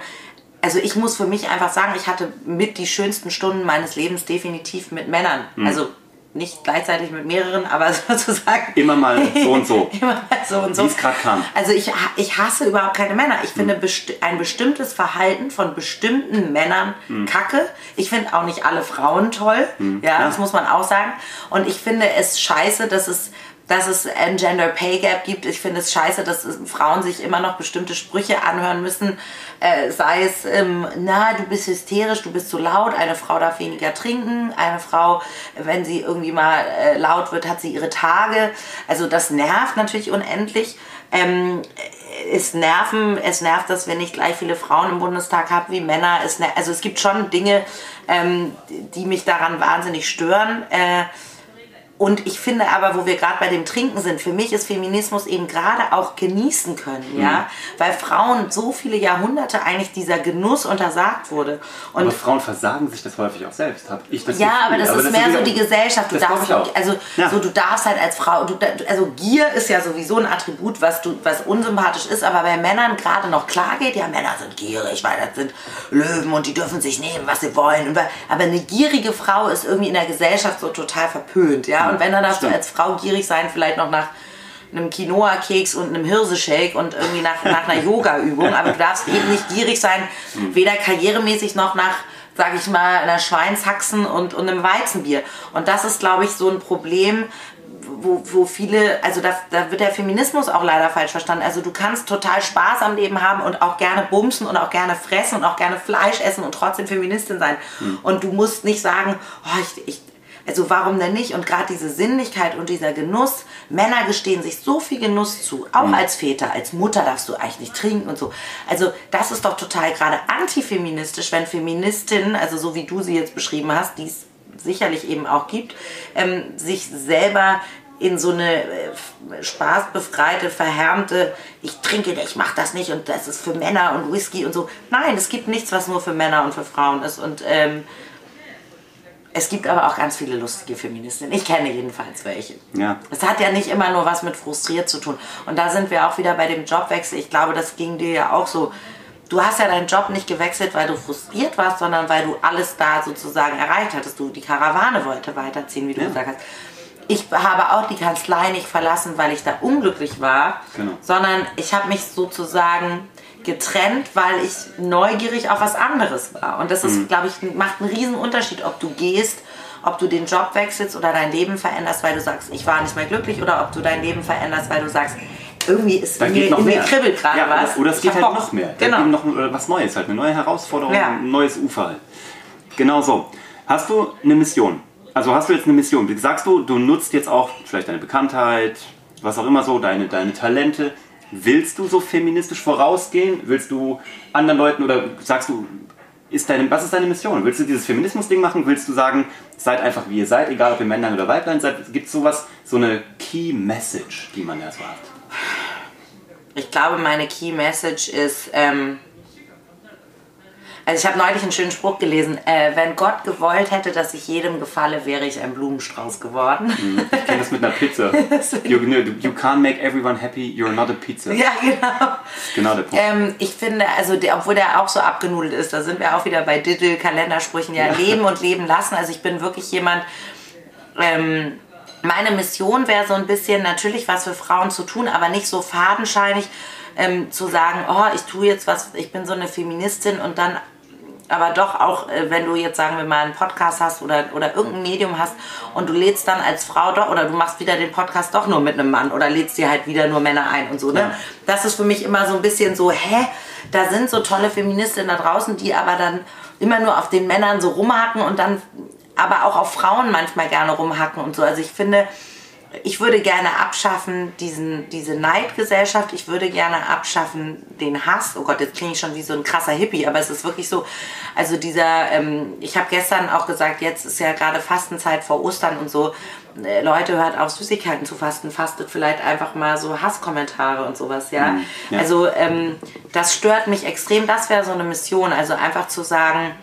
S2: also ich muss für mich einfach sagen, ich hatte mit die schönsten Stunden meines Lebens definitiv mit Männern. Also nicht gleichzeitig mit mehreren, aber sozusagen.
S1: Immer mal so und so.
S2: Immer mal so und so.
S1: Wie es gerade kam.
S2: Also ich, ich hasse überhaupt keine Männer. Ich finde besti ein bestimmtes Verhalten von bestimmten Männern kacke. Ich finde auch nicht alle Frauen toll. Ja, das muss man auch sagen. Und ich finde es scheiße, dass es dass es ein Gender Pay Gap gibt. Ich finde es scheiße, dass es- Frauen sich immer noch bestimmte Sprüche anhören müssen. Äh, sei es, ähm, na, du bist hysterisch, du bist zu laut, eine Frau darf weniger trinken, eine Frau, wenn sie irgendwie mal äh, laut wird, hat sie ihre Tage. Also das nervt natürlich unendlich. Ähm, es nerven, es nervt, dass wir nicht gleich viele Frauen im Bundestag haben wie Männer. Es, also es gibt schon Dinge, ähm, die mich daran wahnsinnig stören. Äh, und ich finde aber, wo wir gerade bei dem Trinken sind, für mich ist Feminismus eben gerade auch genießen können,
S1: Mhm.
S2: ja, weil Frauen so viele Jahrhunderte eigentlich dieser Genuss untersagt wurde. Und
S1: aber Frauen versagen sich das häufig auch selbst, habe ich das
S2: ja,
S1: Gefühl.
S2: aber das ist mehr so
S1: natürlich
S2: die Gesellschaft. Du
S1: das
S2: darfst, also
S1: Ja.
S2: so du darfst halt als Frau, du, also Gier ist ja sowieso ein Attribut, was du, was unsympathisch ist, aber bei Männern gerade noch klar geht. Ja, Männer sind gierig, weil das sind Löwen und die dürfen sich nehmen, was sie wollen. Aber eine gierige Frau ist irgendwie in der Gesellschaft so total verpönt, ja. Und wenn dann darfst du als Frau gierig sein, vielleicht noch nach einem Quinoa-Keks und einem Hirseshake und irgendwie nach, nach einer Yoga-Übung. Aber du darfst eben nicht gierig sein, weder karrieremäßig noch nach, sag ich mal, einer Schweinshaxen und, und einem Weizenbier. Und das ist, glaube ich, so ein Problem, wo, wo viele, also da, da wird der Feminismus auch leider falsch verstanden. Also du kannst total Spaß am Leben haben und auch gerne bumsen und auch gerne fressen und auch gerne Fleisch essen und trotzdem Feministin sein. Mhm. Und du musst nicht sagen, oh, ich, ich, also warum denn nicht? Und gerade diese Sinnlichkeit und dieser Genuss, Männer gestehen sich so viel Genuss zu, auch mhm. als Väter, als Mutter darfst du eigentlich nicht trinken und so. Also das ist doch total gerade antifeministisch, wenn Feministinnen, also so wie du sie jetzt beschrieben hast, die es sicherlich eben auch gibt, ähm, sich selber in so eine äh, spaßbefreite, verhärmte, ich trinke, ich mache das nicht und das ist für Männer und Whisky und so. Nein, es gibt nichts, was nur für Männer und für Frauen ist. Und ähm, es gibt aber auch ganz viele lustige Feministinnen. Ich kenne jedenfalls welche.
S1: Ja.
S2: Es hat ja nicht immer nur was mit frustriert zu tun. Und da sind wir auch wieder bei dem Jobwechsel. Ich glaube, das ging dir ja auch so. Du hast ja deinen Job nicht gewechselt, weil du frustriert warst, sondern weil du alles da sozusagen erreicht hattest. Du die Karawane wollte weiterziehen, wie du ja. gesagt hast ich habe auch die Kanzlei nicht verlassen, weil ich da unglücklich war,
S1: genau.
S2: sondern ich habe mich sozusagen getrennt, weil ich neugierig auf was anderes war. Und das ist, mhm. glaube ich, macht einen riesen Unterschied, ob du gehst, ob du den Job wechselst oder dein Leben veränderst, weil du sagst, ich war nicht mehr glücklich, oder ob du dein Leben veränderst, weil du sagst, irgendwie ist
S1: da mir,
S2: noch mir kribbelt gerade
S1: ja,
S2: was.
S1: Oder es geht halt noch mehr. Genau. Da noch was Neues, halt eine neue Herausforderung, ja. ein neues Ufer. Halt. Genau so. Hast du eine Mission? also hast du jetzt eine Mission? Sagst du, du nutzt jetzt auch vielleicht deine Bekanntheit, was auch immer so, deine, deine Talente. Willst du so feministisch vorausgehen? Willst du anderen Leuten oder sagst du, ist deine, was ist deine Mission? Willst du dieses Feminismus-Ding machen? Willst du sagen, seid einfach wie ihr seid, egal ob ihr Männlein oder Weiblein seid? Gibt es sowas, so eine Key Message, die man da so hat?
S2: Ich glaube, meine Key Message ist, ähm, also ich habe neulich einen schönen Spruch gelesen. Äh, wenn Gott gewollt hätte, dass ich jedem gefalle, wäre ich ein Blumenstrauß geworden.
S1: Mhm. Ich kenne das mit einer Pizza. you, you, can't make everyone happy, you're not a pizza.
S2: Ja, genau.
S1: genau der Punkt.
S2: Ähm, ich finde, also der, obwohl der auch so abgenudelt ist, da sind wir auch wieder bei Diddle, Kalendersprüchen, ja, ja. leben und leben lassen. Also ich bin wirklich jemand... Ähm, meine Mission wäre so ein bisschen natürlich was für Frauen zu tun, aber nicht so fadenscheinig ähm, zu sagen, oh, ich tue jetzt was, ich bin so eine Feministin und dann aber doch auch, äh, wenn du jetzt sagen wir mal einen Podcast hast oder, oder irgendein Medium hast und du lädst dann als Frau doch oder du machst wieder den Podcast doch nur mit einem Mann oder lädst dir halt wieder nur Männer ein und so, ne? Ja. Das ist für mich immer so ein bisschen so, hä? Da sind so tolle Feministinnen da draußen, die aber dann immer nur auf den Männern so rumhacken und dann aber auch auf Frauen manchmal gerne rumhacken und so. Also ich finde, ich würde gerne abschaffen, diesen, diese Neidgesellschaft. Ich würde gerne abschaffen den Hass. Oh Gott, jetzt klinge ich schon wie so ein krasser Hippie, aber es ist wirklich so. Also dieser, ähm, ich habe gestern auch gesagt, jetzt ist ja gerade Fastenzeit vor Ostern und so. Äh, Leute, hört auf, Süßigkeiten zu fasten. Fastet vielleicht einfach mal so Hasskommentare und sowas, ja. Mhm, ja. Also ähm, das stört mich extrem. Das wäre so eine Mission. Also einfach zu sagen,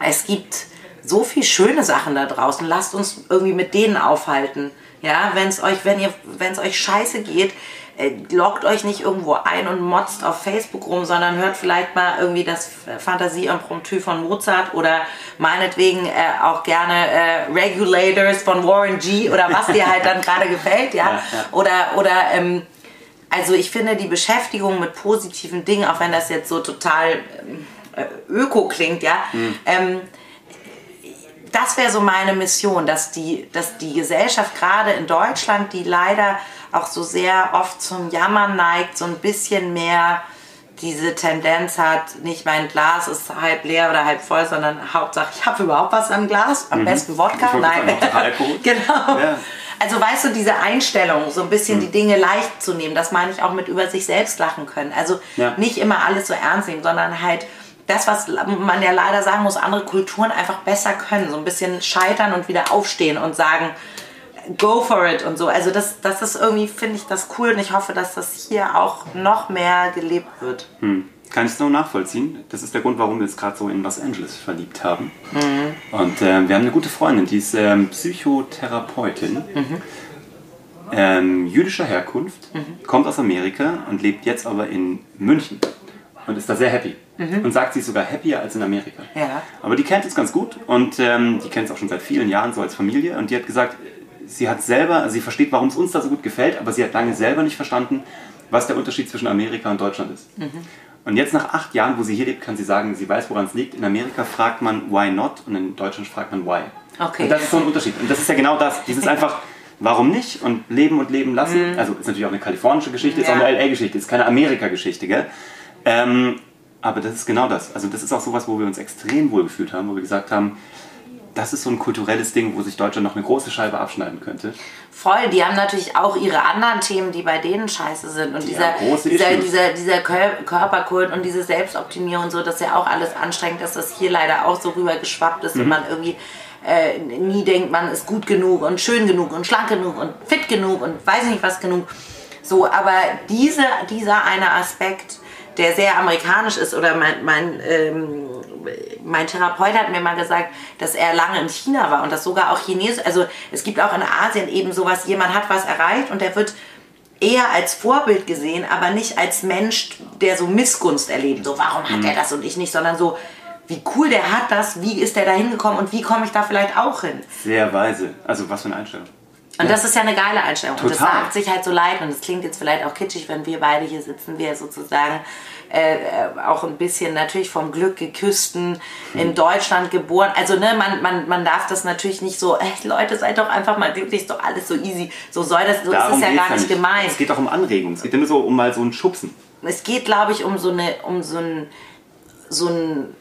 S2: es gibt so viel schöne Sachen da draußen. Lasst uns irgendwie mit denen aufhalten. Ja, wenn es euch, wenn ihr, wenn es euch scheiße geht, äh, loggt euch nicht irgendwo ein und motzt auf Facebook rum, sondern hört vielleicht mal irgendwie das Fantasie-Impromptu von Mozart oder meinetwegen äh, auch gerne äh, Regulators von Warren G oder was dir halt dann gerade gefällt, ja. ja, ja. Oder, oder ähm, also ich finde die Beschäftigung mit positiven Dingen, auch wenn das jetzt so total ähm, äh, öko klingt, ja, mhm. ähm, das wäre so meine Mission, dass die, dass die Gesellschaft gerade in Deutschland, die leider auch so sehr oft zum Jammern neigt, so ein bisschen mehr diese Tendenz hat, nicht mein Glas ist halb leer oder halb voll, sondern Hauptsache ich habe überhaupt was am Glas, am mhm. besten Wodka, nein. genau. Ja. Also weißt du, diese Einstellung, so ein bisschen mhm. die Dinge leicht zu nehmen, das meine ich auch mit über sich selbst lachen können. Also ja. nicht immer alles so ernst nehmen, sondern halt das, was man ja leider sagen muss, andere Kulturen einfach besser können. So ein bisschen scheitern und wieder aufstehen und sagen, go for it und so. Also das, das ist irgendwie, finde ich das cool und ich hoffe, dass das hier auch noch mehr gelebt wird.
S1: Hm. Kann ich es nur nachvollziehen. Das ist der Grund, warum wir uns gerade so in Los Angeles verliebt haben. Mhm. Und äh, wir haben eine gute Freundin, die ist ähm, Psychotherapeutin. Mhm. Ähm, jüdischer Herkunft, mhm. kommt aus Amerika und lebt jetzt aber in München und ist da sehr happy. Mhm. Und sagt, sie ist sogar happier als in Amerika.
S2: Ja.
S1: Aber die kennt es ganz gut und ähm, die kennt es auch schon seit vielen Jahren so als Familie. Und die hat gesagt, sie hat selber, also sie versteht, warum es uns da so gut gefällt, aber sie hat lange selber nicht verstanden, was der Unterschied zwischen Amerika und Deutschland ist. Mhm. Und jetzt nach acht Jahren, wo sie hier lebt, kann sie sagen, sie weiß, woran es liegt. In Amerika fragt man why not und in Deutschland fragt man why. Okay. Und das ist so ein Unterschied. Und das ist ja genau das. Dieses einfach, warum nicht? Und leben und leben lassen. Mhm. Also ist natürlich auch eine kalifornische Geschichte, ja. ist auch eine LA-Geschichte, ist keine Amerika-Geschichte, gell? Ähm, aber das ist genau das. Also das ist auch sowas, wo wir uns extrem wohl gefühlt haben, wo wir gesagt haben, das ist so ein kulturelles Ding, wo sich Deutschland noch eine große Scheibe abschneiden könnte.
S2: Voll, die haben natürlich auch ihre anderen Themen, die bei denen scheiße sind. Und dieser, dieser, dieser, dieser Körperkult und diese Selbstoptimierung und so, das ist ja auch alles anstrengend, dass das hier leider auch so rübergeschwappt ist mhm. und man irgendwie äh, nie denkt, man ist gut genug und schön genug und schlank genug und fit genug und weiß nicht was genug. So, aber diese, dieser eine Aspekt, der sehr amerikanisch ist, oder mein, mein, ähm, mein Therapeut hat mir mal gesagt, dass er lange in China war und dass sogar auch Chinesisch, also es gibt auch in Asien eben sowas, jemand hat was erreicht und der wird eher als Vorbild gesehen, aber nicht als Mensch, der so Missgunst erlebt. So, warum hat mhm. er das und ich nicht, sondern so, wie cool der hat das, wie ist der da hingekommen und wie komme ich da vielleicht auch hin.
S1: Sehr weise. Also was für eine Einstellung.
S2: Und ja. das ist ja eine geile Einstellung. Total. Und das sagt sich halt so leid und es klingt jetzt vielleicht auch kitschig, wenn wir beide hier sitzen, wir sozusagen äh, äh, auch ein bisschen natürlich vom Glück geküssten, mhm. in Deutschland geboren. Also ne, man, man, man darf das natürlich nicht so, ey, Leute, seid doch einfach mal glücklich, ist doch alles so easy. So soll das, so Darum ist es ja gar nicht gemeint.
S1: Es geht doch um Anregung, es geht nur so um mal so ein Schubsen.
S2: Es geht, glaube ich, um so eine, um so ein, so ein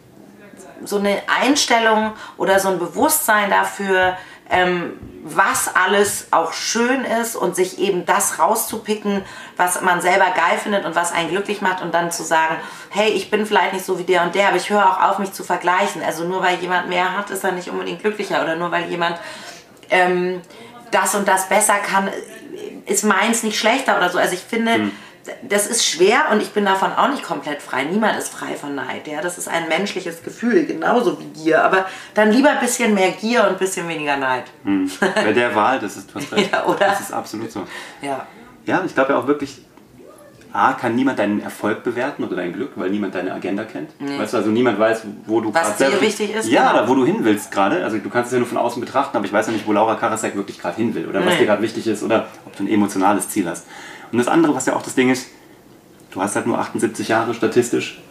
S2: so eine Einstellung oder so ein Bewusstsein dafür, ähm, was alles auch schön ist und sich eben das rauszupicken, was man selber geil findet und was einen glücklich macht und dann zu sagen, hey, ich bin vielleicht nicht so wie der und der, aber ich höre auch auf, mich zu vergleichen. Also nur weil jemand mehr hat, ist er nicht unbedingt glücklicher oder nur weil jemand ähm, das und das besser kann, ist meins nicht schlechter oder so. Also ich finde, mhm das ist schwer und ich bin davon auch nicht komplett frei. Niemand ist frei von Neid. Ja? Das ist ein menschliches Gefühl, genauso wie Gier. Aber dann lieber ein bisschen mehr Gier und ein bisschen weniger Neid.
S1: Hm. Bei der Wahl, das ist, was ja, oder? das ist absolut so. Ja, ja ich glaube ja auch wirklich, A, kann niemand deinen Erfolg bewerten oder dein Glück, weil niemand deine Agenda kennt. Nee. Weißt du, also niemand weiß, wo du
S2: gerade dir wichtig ist.
S1: Ja, genau. oder wo du hin willst gerade. Also du kannst es ja nur von außen betrachten, aber ich weiß ja nicht, wo Laura Karasek wirklich gerade hin will oder nee. was dir gerade wichtig ist oder ob du ein emotionales Ziel hast. Und das andere, was ja auch das Ding ist, du hast halt nur 78 Jahre statistisch.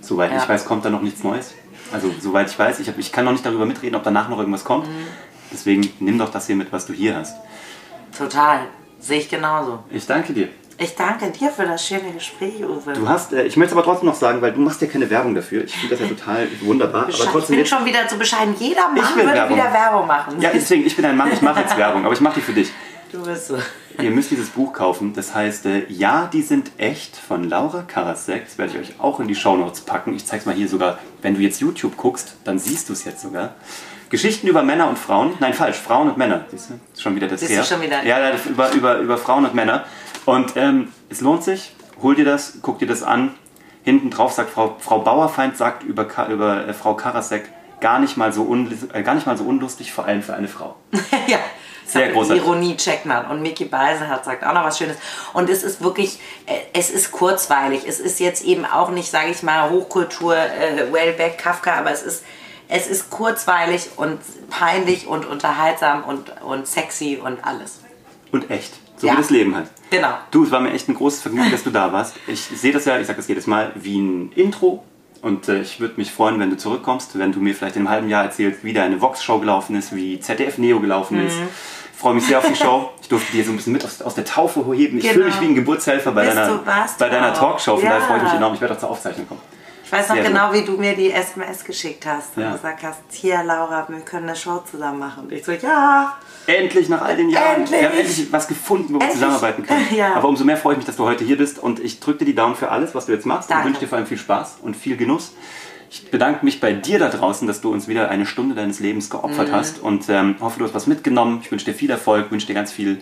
S1: Soweit ja. ich weiß, kommt da noch nichts Neues. Also soweit ich weiß, ich, hab, ich kann noch nicht darüber mitreden, ob danach noch irgendwas kommt. Mhm. Deswegen nimm doch das hier mit, was du hier hast.
S2: Total. Sehe ich genauso.
S1: Ich danke dir.
S2: Ich danke dir für das schöne Gespräch, Uwe.
S1: Du hast, äh, ich möchte aber trotzdem noch sagen, weil du machst ja keine Werbung dafür. Ich finde das ja total wunderbar.
S2: aber trotzdem ich bin schon wieder zu bescheiden. Jeder Mann würde Werbung. wieder Werbung machen.
S1: Ja, deswegen, ich bin ein Mann, ich mache jetzt Werbung, aber ich mache die für dich.
S2: Du bist so.
S1: Ihr müsst dieses Buch kaufen. Das heißt äh, Ja, die sind echt von Laura Karasek. Das werde ich euch auch in die Shownotes packen. Ich zeige es mal hier sogar. Wenn du jetzt YouTube guckst, dann siehst du es jetzt sogar. Geschichten über Männer und Frauen. Nein, falsch. Frauen und Männer. Siehst du? Schon wieder das
S2: her. schon wieder.
S1: Ja, über, über, über Frauen und Männer. Und ähm, es lohnt sich. Hol dir das, guck dir das an. Hinten drauf sagt Frau, Frau Bauerfeind sagt über, über äh, Frau Karasek gar nicht, mal so äh, gar nicht mal so unlustig, vor allem für eine Frau.
S2: ja. Sehr großartig. Ironie checkt man. Und Mickey Beisenherz sagt auch noch was Schönes. Und es ist wirklich, äh, es ist kurzweilig. Es ist jetzt eben auch nicht, sage ich mal, Hochkultur, äh, Wellbeck, Kafka, aber es ist, es ist kurzweilig und peinlich und unterhaltsam und, und sexy und alles.
S1: Und echt. So ja. wie das Leben hat.
S2: Genau.
S1: Du, es war mir echt ein großes Vergnügen, dass du da warst. Ich sehe das ja, ich sage das jedes Mal, wie ein Intro. Und äh, ich würde mich freuen, wenn du zurückkommst, wenn du mir vielleicht in einem halben Jahr erzählst, wie deine Vox-Show gelaufen ist, wie ZDF Neo gelaufen mhm. ist freue mich sehr auf die Show. Ich durfte dir so ein bisschen mit aus, aus der Taufe heben. Ich genau. fühle mich wie ein Geburtshelfer bei deiner, bei deiner Talkshow. Von ja. daher freue ich mich enorm. Ich werde auch zur Aufzeichnung kommen.
S2: Ich weiß noch sehr genau, gut. wie du mir die SMS geschickt hast und ja. gesagt hast, hier Laura, wir können eine Show zusammen machen. Und ich so, ja.
S1: Endlich nach all den Jahren. Endlich. Wir haben endlich was gefunden, wo wir zusammenarbeiten können. Ja. Aber umso mehr freue ich mich, dass du heute hier bist und ich drücke dir die Daumen für alles, was du jetzt machst Danke. und wünsche dir vor allem viel Spaß und viel Genuss. Ich bedanke mich bei dir da draußen, dass du uns wieder eine Stunde deines Lebens geopfert mhm. hast und ähm, hoffe, du hast was mitgenommen. Ich wünsche dir viel Erfolg, wünsche dir ganz viel,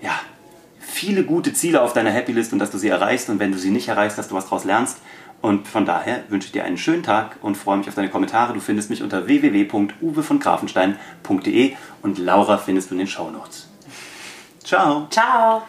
S1: ja, viele gute Ziele auf deiner Happy List und dass du sie erreichst und wenn du sie nicht erreichst, dass du was daraus lernst. Und von daher wünsche ich dir einen schönen Tag und freue mich auf deine Kommentare. Du findest mich unter www.uwevongrafenstein.de und Laura findest du in den Shownotes. Ciao.
S2: Ciao.